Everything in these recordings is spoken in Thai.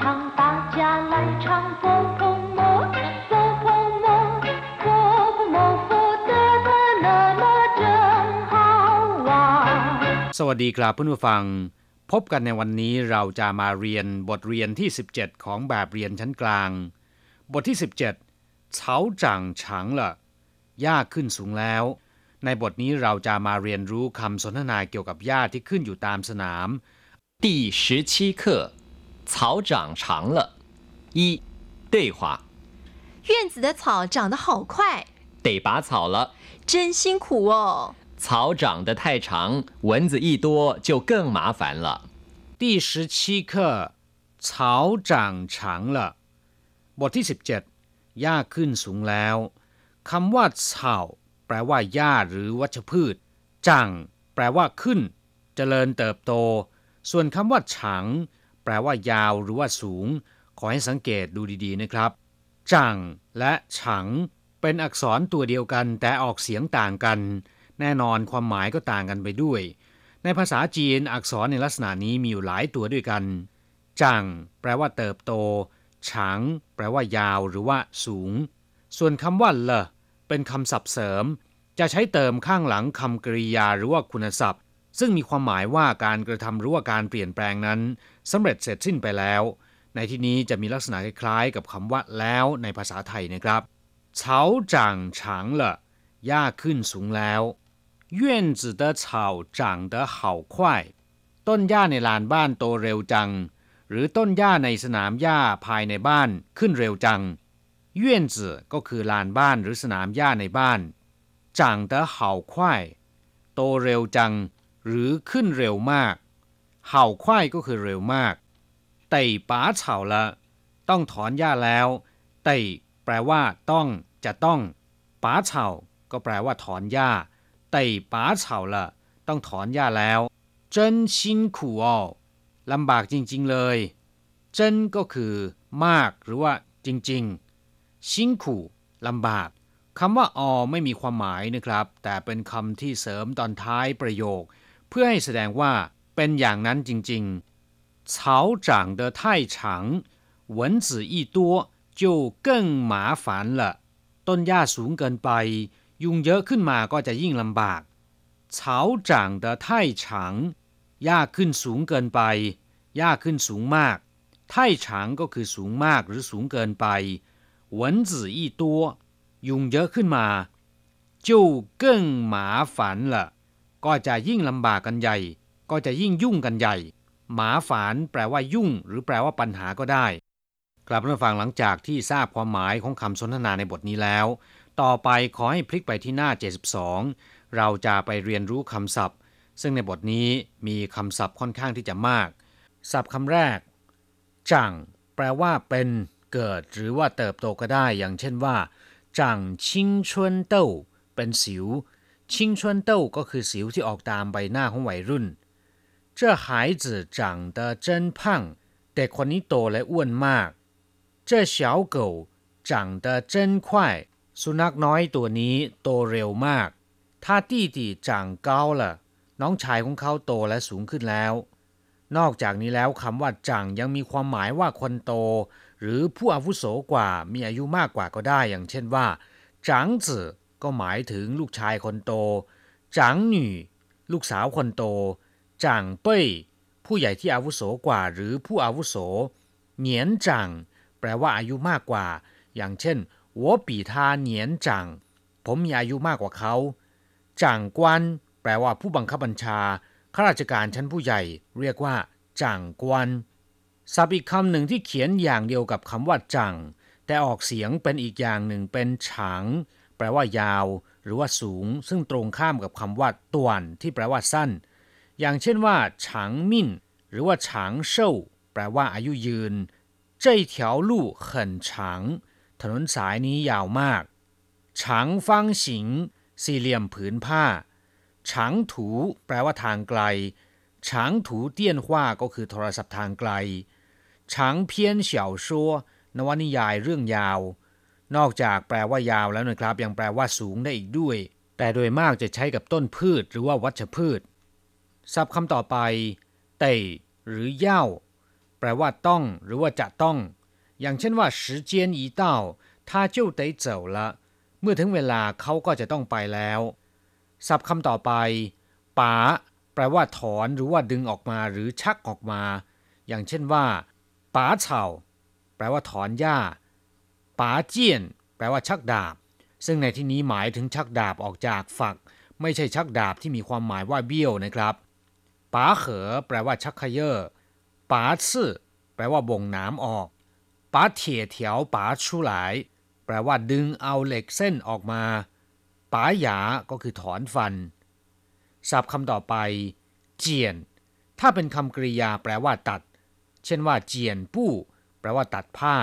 唱，大家来唱波波摩，波波摩，波波摩佛得的那么真好玩。 สวัสดีครับเพื่อนผู้ฟัง พบกันในวันนี้เราจะมาเรียนบทเรียนที่ 17 ของแบบเรียนชั้นกลาง บทที่ 17เฉาจ่างฉางละหญ้าขึ้นสูงแล้ว ในบทนี้เราจะมาเรียนรู้คำสนทนาเกี่ยวกับหญ้าที่ขึ้นอยู่ตามสนาม 第十七课， 草长长了。一，对话，院子的草长得好快，得拔草了。真辛苦哦。草长得太长，蚊子一多就更麻烦了。第十七课草长长了บทที่ 17หญ้าขึ้นสูงแล้วคำว่าเฉาแปลว่าหญ้าหรือวัชพืช จัง แปลว่าขึ้น เจริญเติบโต ส่วนคำว่าฉัง แปลว่ายาวหรือว่าสูง ขอให้สังเกตดูดีๆนะครับ จังและฉัง เป็นอักษรตัวเดียวกันแต่ออกเสียงต่างกัน แน่นอนความหมายก็ต่างกันไปด้วย ในภาษาจีนอักษรในลักษณะนี้มีอยู่หลายตัวด้วยกัน จังแปลว่าเติบโตฉางแปลว่ายาวหรือว่าสูง ส่วนคำว่าเลเป็นคำศัพท์เสริม จะใช้เติมข้างหลังคำกริยาหรือว่าคุณศัพท์ ซึ่งมีความหมายว่าการกระทำหรือว่าการเปลี่ยนแปลงนั้นสำเร็จเสร็จสิ้นไปแล้ว ในที่นี้จะมีลักษณะคล้ายๆ กับคำว่าแล้วในภาษาไทยนะครับเฉาจ่างฉาง了หญ้าขึ้นสูงแล้ว院子的草长得好快ต้นหญ้าในลานบ้านโตเร็วจัง หรือต้นหญ้าในสนามหญ้าภายในบ้านขึ้นเร็วจังเย่นจื่อก็คือลานบ้านหรือสนามหญ้าในบ้านจางเตอเห่าควายโตเร็วจัง หรือขึ้นเร็วมากเห่าควายก็คือเร็วมากไต่ป๋าเฉาละต้องถอนหญ้าแล้วไต่แปลว่า ต้องจะต้องป๋าเฉาก็แปลว่าถอนหญ้าไต่ป๋าเฉาละต้องถอนหญ้าแล้วเจนชินขู่อลำบากจริง ๆ เลยเจนก็คือ มากหรือว่า จริง ๆ ชินขู่ลำบากคำว่าออไม่มีความหมายนะครับ แต่เป็นคำที่เสริมตอนท้ายประโยค เพื่อให้แสดงว่า เป็นอย่างนั้นจริงๆ草长得太长蚊子一多就更麻烦了ต้นหญ้าสูงเกินไป ยุงเยอะขึ้นมาก็จะยิ่งลำบาก草长得太长หญ้าขึ้นสูงเกินไปหญ้าขึ้นสูงมาก太长ก็คือสูงมากหรือสูงเกินไป蚊子一多ยุงเยอะขึ้นมา就更麻烦了 ก็จะยิ่งลำบากกันใหญ่ ก็จะยิ่งยุ่งกันใหญ่ หมาฝานแปลว่ายุ่ง หรือแปลว่าปัญหาก็ได้กลับมาฟังหลังจากที่ทราบความหมายของคำสนทนาในบทนี้แล้ว ต่อไปขอให้พลิกไปที่หน้า 72 เราจะไปเรียนรู้คำศัพท์ ซึ่งในบทนี้มีคำศัพท์ค่อนข้างที่จะมาก ศัพท์คำแรกจังแปลว่าเป็นเกิดหรือว่าเติบโตก็ได้ อย่างเช่นว่าจังชิงชวนเต้าเป็นสิว ชิงชวนเต้าก็คือสิวที่ออกตามใบหน้าของวัยรุ่น这孩子长得真胖เด็กคนนี้โตและอ้วนมาก这小狗长得真快สุนัขน้อยตัวนี้โตเร็วมาก他弟弟长高了น้องชายของเขาโตและสูงขึ้นแล้ว นอกจากนี้แล้วคำว่าจังยังมีความหมายว่าคนโต หรือผู้อาวุโสกว่ามีอายุมากกว่าก็ได้ อย่างเช่นว่าจังจื่อ ก็หมายถึงลูกชายคนโตจางหนี่ลูกสาวคนโตจางเป้ยผู้ใหญ่ที่อาวุโสกว่าหรือผู้อาวุโส เหนียนจังแปลว่าอายุมากกว่า อย่างเช่นหัวปีทาเหนียนจังผมมีอายุมากกว่าเขาจังกวนแปลว่าผู้บังคับบัญชาข้าราชการชั้นผู้ใหญ่ เรียกว่าจังกวนศัพท์อีกคำหนึ่งที่เขียนอย่างเดียวกับคำว่าจังแต่ออกเสียงเป็นอีกอย่างหนึ่งเป็นฉัง แปลว่ายาว หรือว่าสูง ซึ่งตรงข้ามกับคำว่าต่วนที่แปลว่าสั้น อย่างเช่นว่าฉางมิ่น หรือว่าฉางเซ่าแปลว่าอายุยืน这条路很长ถนนสายนี้ยาวมากฉางฟังสิงสี่เหลี่ยมผืนผ้าฉางถูแปลว่าทางไกลฉางถูเตี้ยนหว่าก็คือโทรศัพท์ทางไกลฉางเพี้ยนเฉาซัวนวนิยายเรื่องยาว นอกจากแปลว่ายาวแล้วนะครับ ยังแปลว่าสูงได้อีกด้วย แต่โดยมากจะใช้กับต้นพืชหรือว่าวัชพืช ศัพท์คำต่อไป เต่หรือเหย้า แปลว่าต้อง หรือว่าจะต้อง อย่างเช่นว่า时间一到他就得走了เมื่อถึงเวลาเขาก็จะต้องไปแล้ว ศัพท์คำต่อไปป๋าแปลว่าถอนหรือว่าดึงออกมาหรือชักออกมา อย่างเช่นว่าป๋าเฉาแปลว่าถอนหญ้า ป๋าเจียน แปลว่าชักดาบ ซึ่งในที่นี้หมายถึงชักดาบออกจากฝัก ไม่ใช่ชักดาบที่มีความหมายว่าเบี้ยวนะครับป๋าเขอแปลว่าชักเขยอป๋าซื่อแปลว่าบ่งน้ำออกป๋าเถี่ยเถียวป๋าชูหลาย แปลว่าดึงเอาเหล็กเส้นออกมาป๋าหยาก็คือถอนฟันศัพท์คำต่อไป เจียน ถ้าเป็นคำกริยาแปลว่าตัด เช่นว่า เจียนปู้ แปลว่าตัดผ้า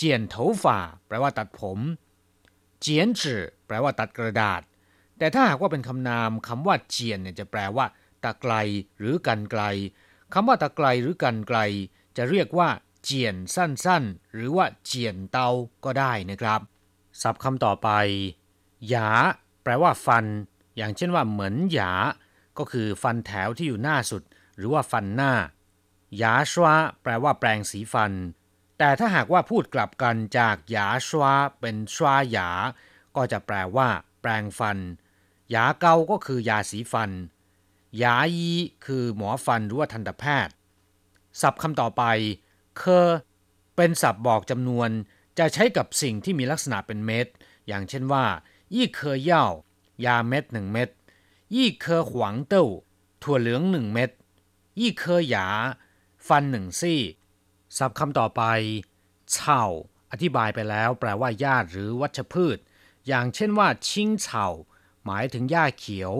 เจียนโถฝ่าแปลว่าตัดผม เจียนจื่อแปลว่าตัดกระดาษ แต่ถ้าหากว่าเป็นคำนามคำว่าเจียนเนี่ยจะแปลว่าตะไกลหรือกันไกลคำว่าตะไกลหรือกันไกล จะเรียกว่าเจียนสั้นๆ หรือว่าเจียนเตาก็ได้นะครับ ศัพท์คำต่อไป หยา แปลว่าฟัน อย่างเช่นว่าเหมือนหยา ก็คือฟันแถวที่อยู่หน้าสุด หรือว่าฟันหน้า หยาชวาแปลว่าแปรงสีฟัน แต่ถ้าหากว่าพูดกลับกันจากหยาชวาเป็นชวาหยา ก็จะแปลว่า แปรงฟัน หยาเกาก็คือยาสีฟัน หยายีคือหมอฟันหรือว่าทันตแพทย์ ศัพท์คำต่อไป เคอเป็นศัพท์บอกจำนวน จะใช้กับสิ่งที่มีลักษณะเป็นเม็ด อย่างเช่นว่า ยี่เคอเย่ายาเม็ดหนึ่งเม็ด ยี่เคอหวางเต้า ถั่วเหลืองหนึ่งเม็ด ยี่เคอหยา ฟันหนึ่งซี่ ศัพท์คำต่อไปเฉาอธิบายไปแล้ว แปลว่าหญ้าหรือวัชพืช อย่างเช่นว่าชิงเฉาหมายถึงหญ้าเขียว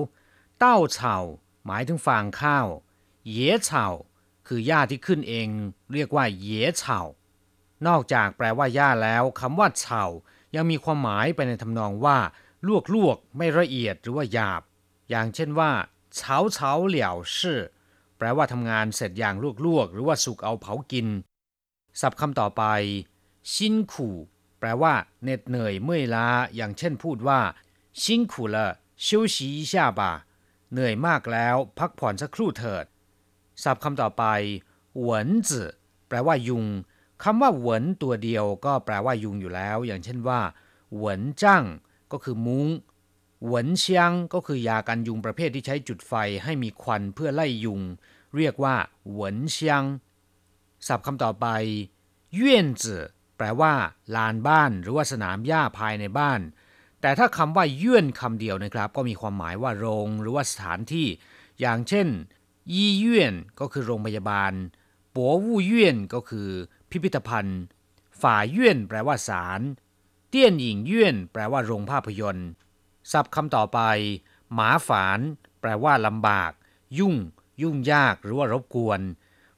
เต้าเฉาหมายถึงฟางข้าว เยเฉาคือหญ้าที่ขึ้นเอง เรียกว่าเยเฉานอกจากแปลว่าหญ้าแล้วคำว่าเฉายังมีความหมายไปในทำนองว่า ลวกลวกไม่ละเอียดหรือว่าหยาบ อย่างเช่นว่าเฉาเฉาเหลี่ยวชื่อแปลว่าทำงานเสร็จอย่างลวกๆหรือว่าสุกเอาเผากิน ศัพท์คำต่อไป ชินขู่แปลว่าเหน็ดเหนื่อยเมื่อยล้า อย่างเช่นพูดว่าชินขู่ละชิวชีเหนื่อยมากแล้ว พักผ่อนสักครู่เถิด ศัพท์คำต่อไปหวนจือแปลว่ายุงคำว่าหวนตัวเดียวก็แปลว่ายุงอยู่แล้ว อย่างเช่นว่าหวนจ้างก็คือมุง้งหวนเชียงก็คือยากันยุงประเภทที่ใช้จุดไฟให้มีควันเพื่อไล่ยุง เรียกว่าหวนเชียง ศัพท์คำต่อไปเย่นจื่อแปลว่า ลานบ้าน หรือว่าสนามหญ้าภายในบ้าน แต่ถ้าคำว่าเยื่อนคำเดียวนะครับ ก็มีความหมายว่าโรง หรือว่าสถานที่ อย่างเช่นยี่เย่นก็คือโรงพยาบาลปัววู่เย่นก็คือ พิพิธภัณฑ์ ฝ่าเย่นแปลว่าศาลเตี้ยนหญิงเย่นแปลว่าโรงภาพยนตร์ศัพท์คำต่อไป หมาฝาน แปลว่าลำบาก ยุ่ง ยุ่งยาก หรือว่ารบกวน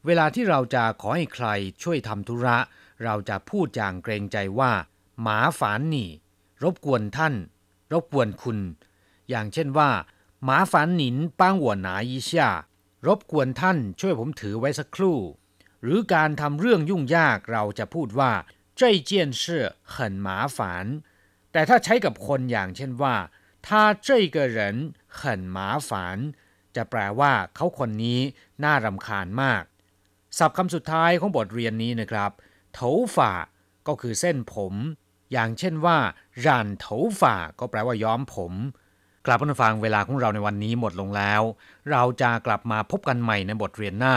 เวลาที่เราจะขอให้ใครช่วยทำธุระ เราจะพูดอย่างเกรงใจว่า หมาฝานหนี่ รบกวนท่าน รบกวนคุณ อย่างเช่นว่าหมาฝานหนินป้างหัวหนาอีช่ารบกวนท่านช่วยผมถือไว้สักครู่ หรือการทำเรื่องยุ่งยากเราจะพูดว่า这件事很麻烦แต่ถ้าใช้กับคนอย่างเช่นว่า他这个人很麻烦จะแปลว่าเขาคนนี้น่ารำคาญมาก ศัพท์คำสุดท้ายของบทเรียนนี้นะครับเถาฝ่าก็คือเส้นผม อย่างเช่นว่ารันเถาฝ่าก็แปลว่าย้อมผมกลับมาฟังเวลาของเราในวันนี้หมดลงแล้ว เราจะกลับมาพบกันใหม่ในบทเรียนหน้า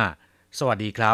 สวัสดีครับ